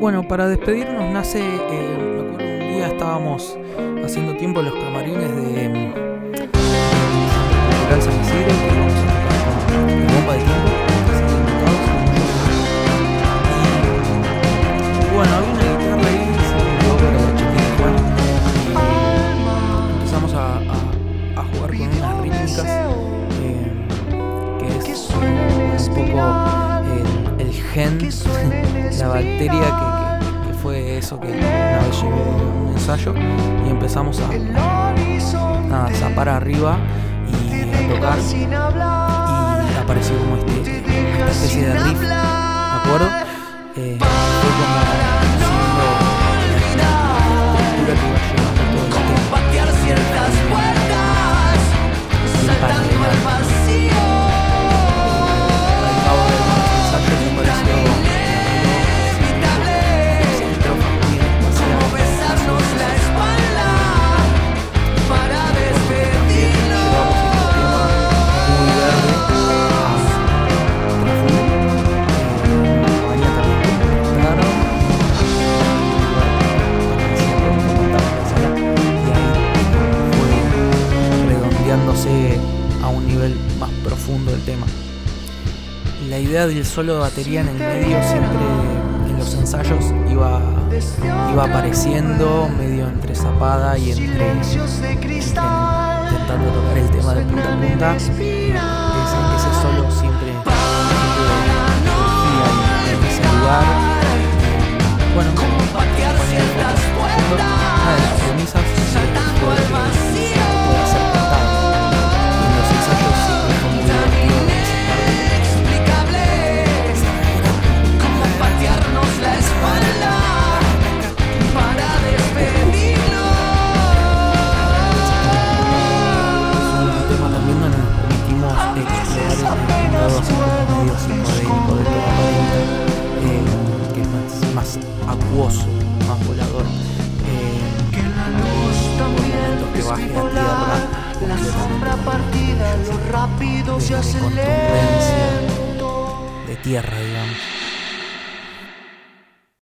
Bueno, para despedirnos nace, eh, me acuerdo un día estábamos haciendo tiempo en los camarines de mm, Isidro, gen, la bacteria que, que- que fue eso que una vez llevé un ensayo y empezamos a, a zapar arriba y a tocar y apareció como este, esta especie de riff, ¿de acuerdo? Eh, a un nivel más profundo del tema. La idea del solo de batería en el medio siempre en los ensayos iba, iba apareciendo medio entre zapada y entre, entre intentando tocar el tema de punta a punta. Ese, ese solo siempre, en ese lugar. Bueno, acuoso, más volador. Eh, momentos que baje a tierra, La sombra partida, lo rápido se hace lento. de tierra, digamos.